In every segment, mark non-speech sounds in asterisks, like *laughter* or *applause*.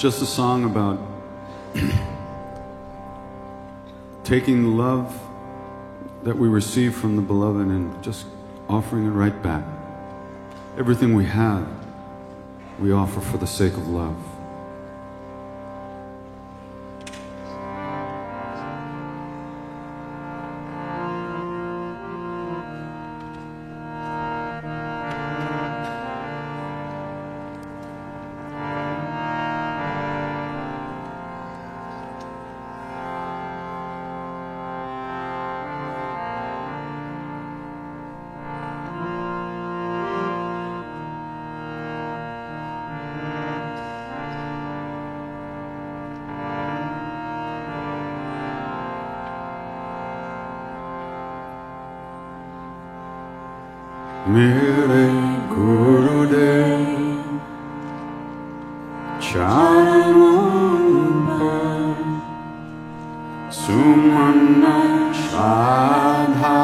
just a song about *clears throat* taking the love that we receive from the beloved and just offering it right back. Everything we have, we offer for the sake of love. Mere Gurudev Charunpa Sumanna Shraddha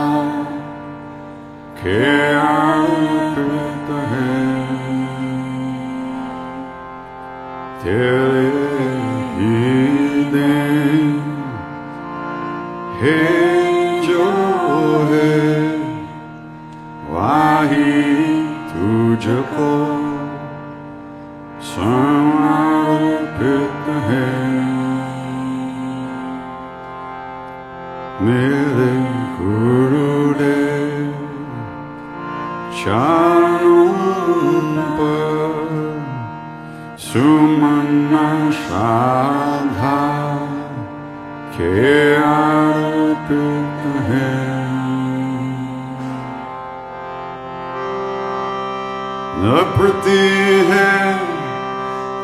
Ke Arpita Hai. Tera मेरे गुरुदेव पर सुमन श्राद्धा के अर्पित है। न प्रति है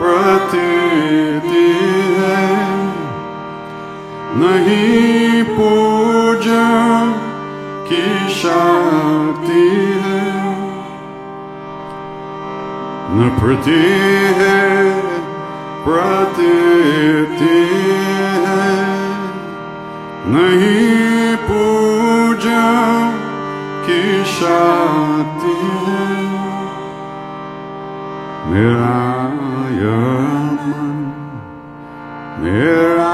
प्रतीति है नहीं की शक्ति है न प्रति है प्रतीति है नहीं पूजा की शक्ति है मेरा यह मन मेरा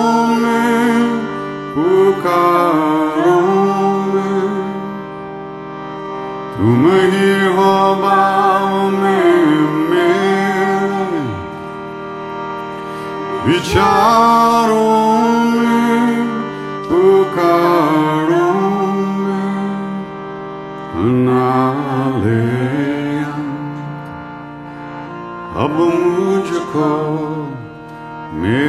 तुम ही हो भाव में मेरे विचारों में पुकारों में नाले अब मुझको मेरे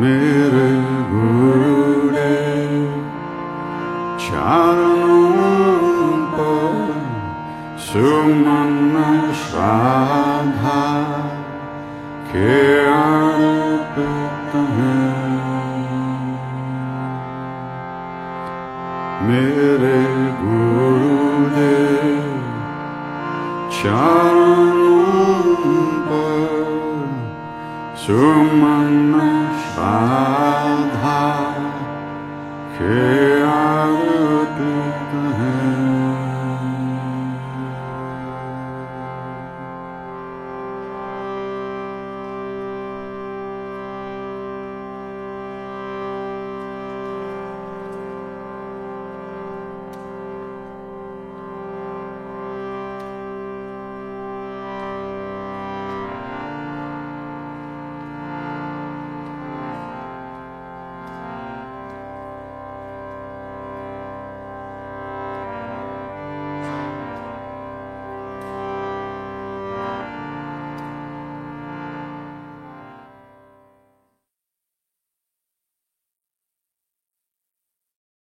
मेरे गुरुदेव चरणों पर सुमन श्राद्धा के अर्पित है। मेरे गुरुदेव चरणों सुमन श्राद्धा के अर्पित